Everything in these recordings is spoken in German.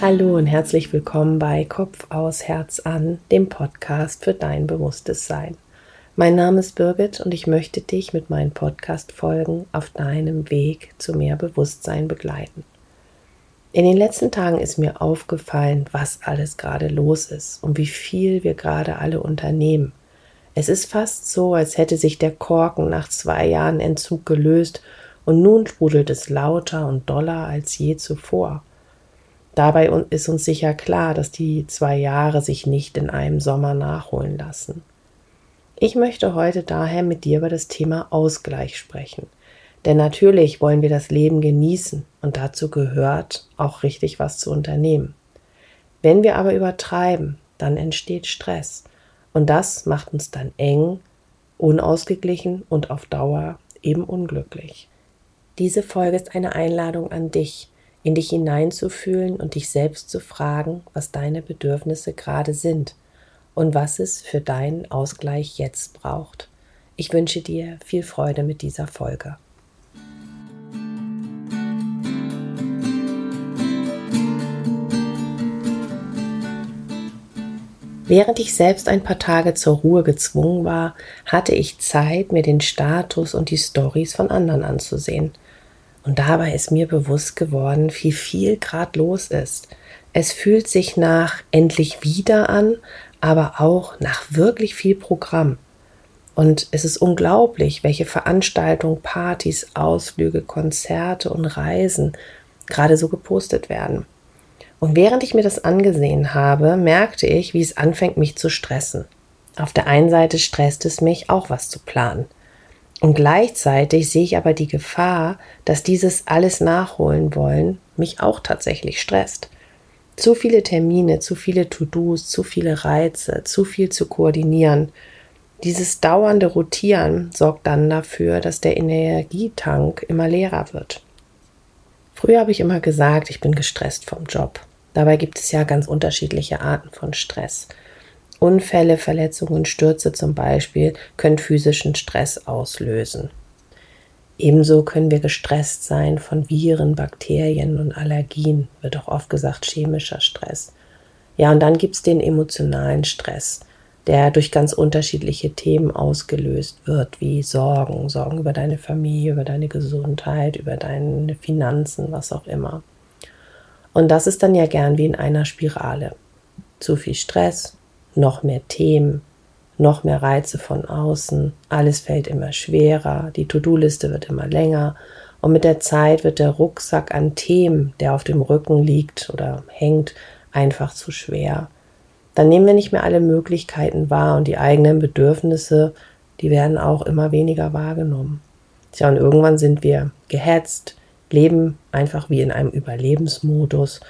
Hallo und herzlich willkommen bei Kopf aus Herz an, dem Podcast für dein bewusstes Sein. Mein Name ist Birgit und ich möchte dich mit meinen Podcast-Folgen auf deinem Weg zu mehr Bewusstsein begleiten. In den letzten Tagen ist mir aufgefallen, was alles gerade los ist und wie viel wir gerade alle unternehmen. Es ist fast so, als hätte sich der Korken nach zwei Jahren Entzug gelöst und nun sprudelt es lauter und doller als je zuvor. Dabei ist uns sicher klar, dass die zwei Jahre sich nicht in einem Sommer nachholen lassen. Ich möchte heute daher mit dir über das Thema Ausgleich sprechen. Denn natürlich wollen wir das Leben genießen und dazu gehört auch richtig was zu unternehmen. Wenn wir aber übertreiben, dann entsteht Stress und das macht uns dann eng, unausgeglichen und auf Dauer eben unglücklich. Diese Folge ist eine Einladung an dich, in dich hineinzufühlen und dich selbst zu fragen, was deine Bedürfnisse gerade sind und was es für deinen Ausgleich jetzt braucht. Ich wünsche dir viel Freude mit dieser Folge. Während ich selbst ein paar Tage zur Ruhe gezwungen war, hatte ich Zeit, mir den Status und die Stories von anderen anzusehen. Und dabei ist mir bewusst geworden, wie viel gerade los ist. Es fühlt sich nach endlich wieder an, aber auch nach wirklich viel Programm. Und es ist unglaublich, welche Veranstaltungen, Partys, Ausflüge, Konzerte und Reisen gerade so gepostet werden. Und während ich mir das angesehen habe, merkte ich, wie es anfängt, mich zu stressen. Auf der einen Seite stresst es mich, auch was zu planen. Und gleichzeitig sehe ich aber die Gefahr, dass dieses alles nachholen wollen mich auch tatsächlich stresst. Zu viele Termine, zu viele To-Dos, zu viele Reize, zu viel zu koordinieren. Dieses dauernde Rotieren sorgt dann dafür, dass der Energietank immer leerer wird. Früher habe ich immer gesagt, ich bin gestresst vom Job. Dabei gibt es ja ganz unterschiedliche Arten von Stress. Unfälle, Verletzungen, Stürze zum Beispiel können physischen Stress auslösen. Ebenso können wir gestresst sein von Viren, Bakterien und Allergien, wird auch oft gesagt chemischer Stress. Ja, und dann gibt es den emotionalen Stress, der durch ganz unterschiedliche Themen ausgelöst wird, wie Sorgen, Sorgen über deine Familie, über deine Gesundheit, über deine Finanzen, was auch immer. Und das ist dann ja gern wie in einer Spirale. Zu viel Stress, noch mehr Themen, noch mehr Reize von außen, alles fällt immer schwerer, die To-Do-Liste wird immer länger und mit der Zeit wird der Rucksack an Themen, der auf dem Rücken liegt oder hängt, einfach zu schwer. Dann nehmen wir nicht mehr alle Möglichkeiten wahr und die eigenen Bedürfnisse, die werden auch immer weniger wahrgenommen. Tja, und irgendwann sind wir gehetzt, leben einfach wie in einem Überlebensmodus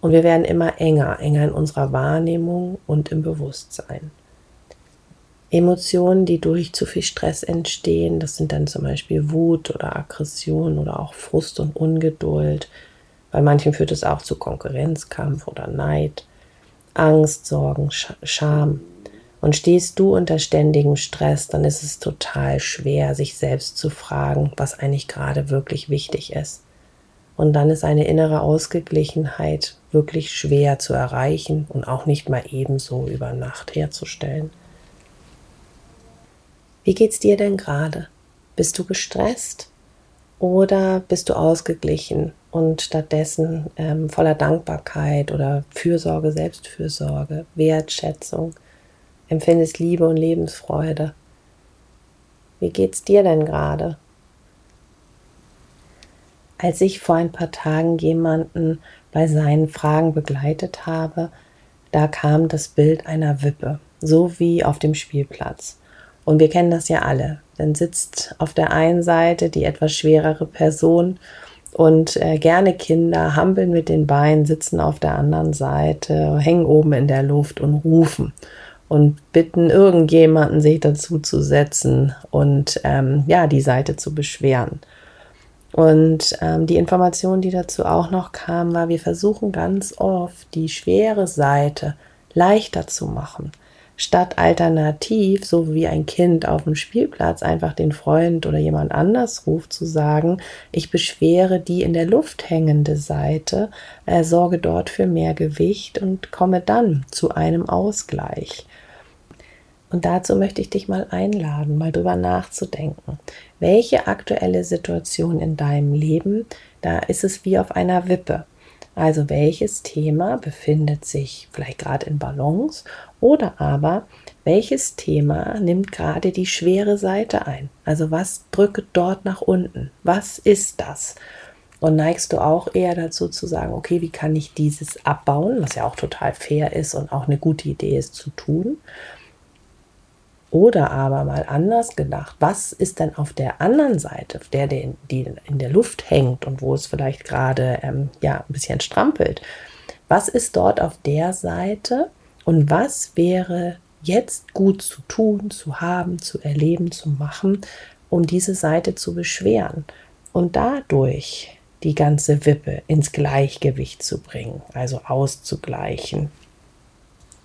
und wir werden immer enger, enger in unserer Wahrnehmung und im Bewusstsein. Emotionen, die durch zu viel Stress entstehen, das sind dann zum Beispiel Wut oder Aggression oder auch Frust und Ungeduld. Bei manchen führt es auch zu Konkurrenzkampf oder Neid, Angst, Sorgen, Scham. Und stehst du unter ständigem Stress, dann ist es total schwer, sich selbst zu fragen, was eigentlich gerade wirklich wichtig ist. Und dann ist eine innere Ausgeglichenheit wirklich schwer zu erreichen und auch nicht mal ebenso über Nacht herzustellen. Wie geht's dir denn gerade? Bist du gestresst oder bist du ausgeglichen und stattdessen ähm, voller Dankbarkeit oder Fürsorge, Selbstfürsorge, Wertschätzung, empfindest Liebe und Lebensfreude? Wie geht's dir denn gerade? Als ich vor ein paar Tagen jemanden bei seinen Fragen begleitet habe, da kam das Bild einer Wippe, so wie auf dem Spielplatz. Und wir kennen das ja alle. Dann sitzt auf der einen Seite die etwas schwerere Person und äh, gerne Kinder hampeln mit den Beinen, sitzen auf der anderen Seite, hängen oben in der Luft und rufen und bitten irgendjemanden, sich dazu zu setzen und ähm, ja, die Seite zu beschweren. Und ähm, die Information, die dazu auch noch kam, war, wir versuchen ganz oft die schwere Seite leichter zu machen, statt alternativ, so wie ein Kind auf dem Spielplatz einfach den Freund oder jemand anders ruft, zu sagen, ich beschwere die in der Luft hängende Seite, äh, sorge dort für mehr Gewicht und komme dann zu einem Ausgleich. Und dazu möchte ich dich mal einladen, mal drüber nachzudenken. Welche aktuelle Situation in deinem Leben, da ist es wie auf einer Wippe. Also welches Thema befindet sich vielleicht gerade in Balance oder aber welches Thema nimmt gerade die schwere Seite ein? Also was drückt dort nach unten? Was ist das? Und neigst du auch eher dazu zu sagen, okay, wie kann ich dieses abbauen, was ja auch total fair ist und auch eine gute Idee ist zu tun? Oder aber mal anders gedacht, was ist denn auf der anderen Seite, auf der, die in der Luft hängt und wo es vielleicht gerade ähm, ja, ein bisschen strampelt? Was ist dort auf der Seite und was wäre jetzt gut zu tun, zu haben, zu erleben, zu machen, um diese Seite zu beschweren und dadurch die ganze Wippe ins Gleichgewicht zu bringen, also auszugleichen.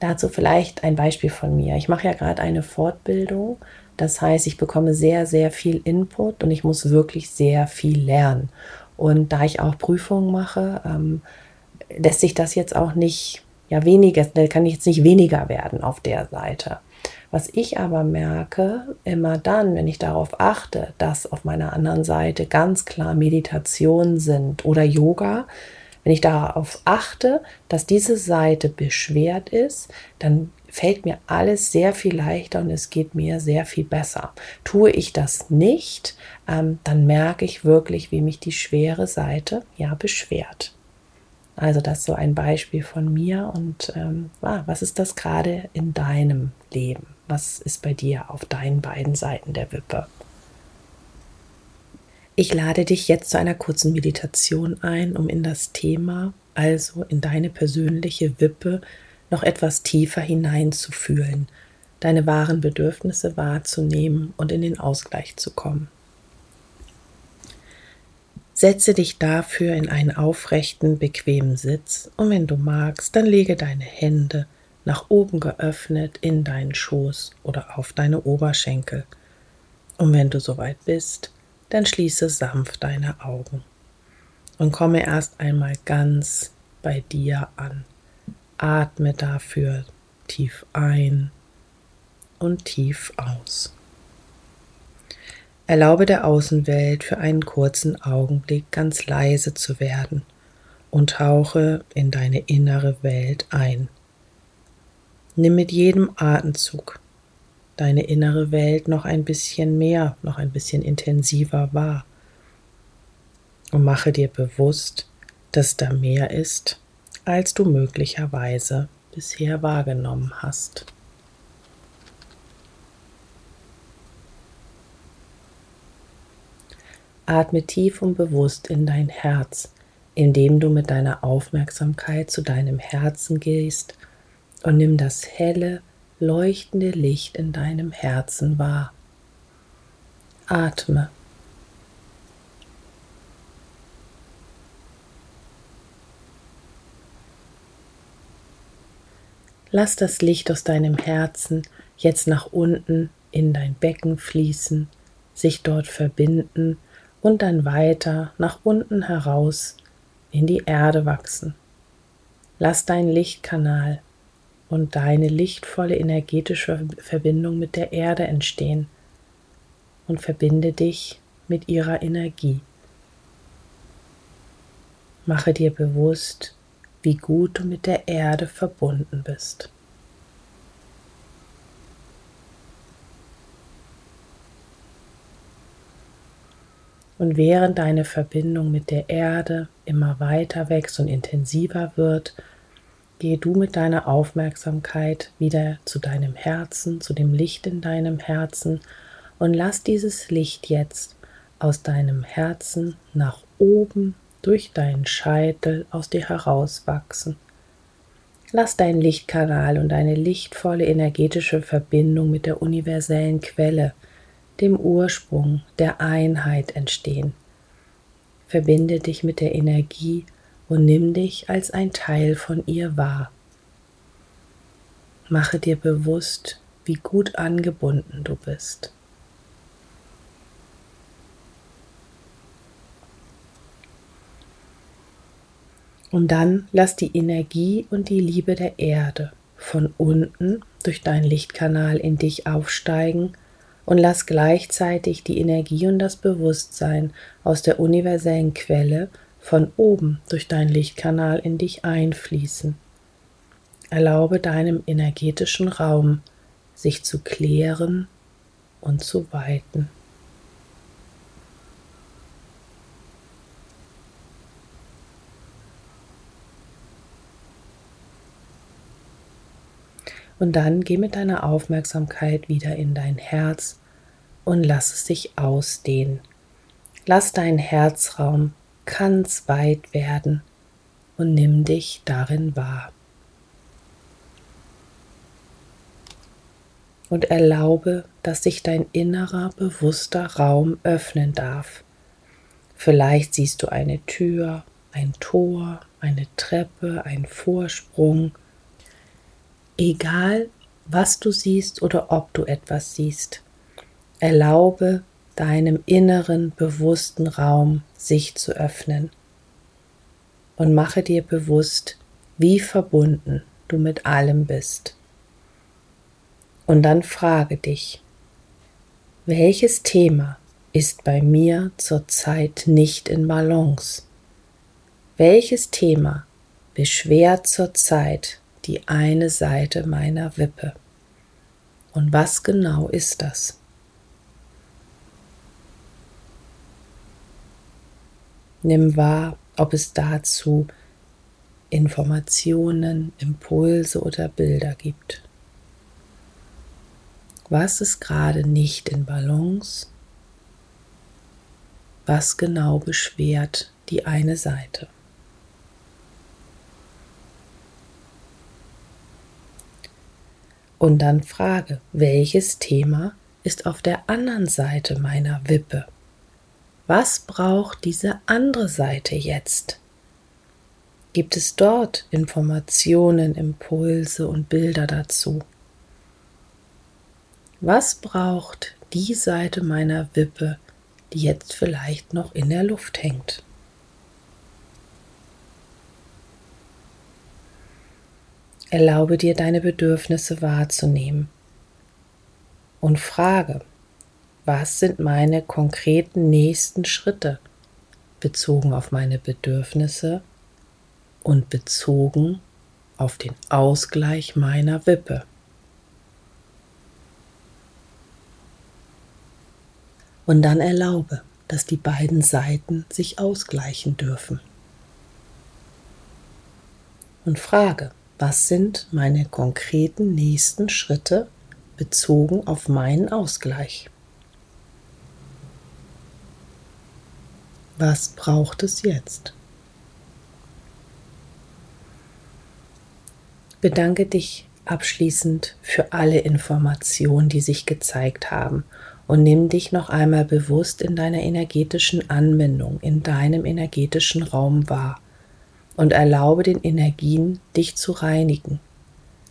Dazu vielleicht ein Beispiel von mir. Ich mache ja gerade eine Fortbildung. Das heißt, ich bekomme sehr, sehr viel Input und ich muss wirklich sehr viel lernen. Und da ich auch Prüfungen mache, ähm, lässt sich das jetzt auch nicht, ja, weniger, da kann ich jetzt nicht weniger werden auf der Seite. Was ich aber merke, immer dann, wenn ich darauf achte, dass auf meiner anderen Seite ganz klar Meditationen sind oder Yoga, wenn ich darauf achte, dass diese Seite beschwert ist, dann fällt mir alles sehr viel leichter und es geht mir sehr viel besser. Tue ich das nicht, ähm, dann merke ich wirklich, wie mich die schwere Seite ja beschwert. Also das ist so ein Beispiel von mir und ähm, ah, was ist das gerade in deinem Leben? Was ist bei dir auf deinen beiden Seiten der Wippe? Ich lade dich jetzt zu einer kurzen Meditation ein, um in das Thema, also in deine persönliche Wippe, noch etwas tiefer hineinzufühlen, deine wahren Bedürfnisse wahrzunehmen und in den Ausgleich zu kommen. Setze dich dafür in einen aufrechten, bequemen Sitz und wenn du magst, dann lege deine Hände nach oben geöffnet in deinen Schoß oder auf deine Oberschenkel. Und wenn du soweit bist, dann schließe sanft deine Augen und komme erst einmal ganz bei dir an. Atme dafür tief ein und tief aus. Erlaube der Außenwelt für einen kurzen Augenblick ganz leise zu werden und tauche in deine innere Welt ein. Nimm mit jedem Atemzug deine innere Welt noch ein bisschen mehr, noch ein bisschen intensiver wahr. Und mache dir bewusst, dass da mehr ist, als du möglicherweise bisher wahrgenommen hast. Atme tief und bewusst in dein Herz, indem du mit deiner Aufmerksamkeit zu deinem Herzen gehst und nimm das helle, leuchtende Licht in deinem Herzen wahr. Atme. Lass das Licht aus deinem Herzen jetzt nach unten in dein Becken fließen, sich dort verbinden und dann weiter nach unten heraus in die Erde wachsen. Lass dein Lichtkanal und deine lichtvolle energetische Verbindung mit der Erde entstehen und verbinde dich mit ihrer Energie. Mache dir bewusst, wie gut du mit der Erde verbunden bist. Und während deine Verbindung mit der Erde immer weiter wächst und intensiver wird, Gehe du mit deiner Aufmerksamkeit wieder zu deinem Herzen, zu dem Licht in deinem Herzen und lass dieses Licht jetzt aus deinem Herzen nach oben durch deinen Scheitel aus dir herauswachsen. Lass deinen Lichtkanal und deine lichtvolle energetische Verbindung mit der universellen Quelle, dem Ursprung der Einheit entstehen. Verbinde dich mit der Energie und nimm dich als ein Teil von ihr wahr. Mache dir bewusst, wie gut angebunden du bist. Und dann lass die Energie und die Liebe der Erde von unten durch deinen Lichtkanal in dich aufsteigen und lass gleichzeitig die Energie und das Bewusstsein aus der universellen Quelle von oben durch deinen Lichtkanal in dich einfließen. Erlaube deinem energetischen Raum sich zu klären und zu weiten. Und dann geh mit deiner Aufmerksamkeit wieder in dein Herz und lass es sich ausdehnen. Lass deinen Herzraum ganz weit werden und nimm dich darin wahr. Und erlaube, dass sich dein innerer bewusster Raum öffnen darf. Vielleicht siehst du eine Tür, ein Tor, eine Treppe, ein Vorsprung, Egal, was du siehst oder ob du etwas siehst, erlaube deinem inneren bewussten Raum sich zu öffnen und mache dir bewusst, wie verbunden du mit allem bist. Und dann frage dich, welches Thema ist bei mir zurzeit nicht in Balance? Welches Thema beschwert zurzeit die eine Seite meiner Wippe. Und was genau ist das? Nimm wahr, ob es dazu Informationen, Impulse oder Bilder gibt. Was ist gerade nicht in Balance? Was genau beschwert die eine Seite? Und dann frage, welches Thema ist auf der anderen Seite meiner Wippe? Was braucht diese andere Seite jetzt? Gibt es dort Informationen, Impulse und Bilder dazu? Was braucht die Seite meiner Wippe, die jetzt vielleicht noch in der Luft hängt? Erlaube dir deine Bedürfnisse wahrzunehmen und frage, was sind meine konkreten nächsten Schritte bezogen auf meine Bedürfnisse und bezogen auf den Ausgleich meiner Wippe. Und dann erlaube, dass die beiden Seiten sich ausgleichen dürfen. Und frage, was sind meine konkreten nächsten Schritte bezogen auf meinen Ausgleich? Was braucht es jetzt? Bedanke dich abschließend für alle Informationen, die sich gezeigt haben und nimm dich noch einmal bewusst in deiner energetischen Anwendung, in deinem energetischen Raum wahr und erlaube den Energien, dich zu reinigen.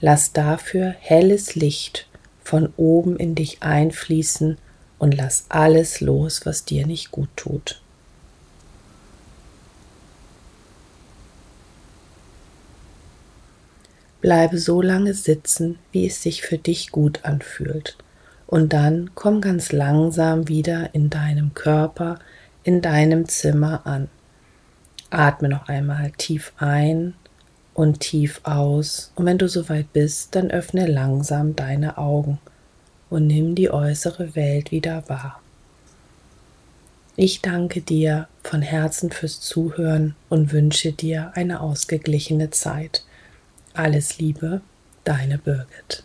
Lass dafür helles Licht von oben in dich einfließen und lass alles los, was dir nicht gut tut. Bleibe so lange sitzen, wie es sich für dich gut anfühlt. Und dann komm ganz langsam wieder in deinem Körper, in deinem Zimmer an. Atme noch einmal tief ein und tief aus. Und wenn du soweit bist, dann öffne langsam deine Augen und nimm die äußere Welt wieder wahr. Ich danke dir von Herzen fürs Zuhören und wünsche dir eine ausgeglichene Zeit. Alles Liebe, deine Birgit.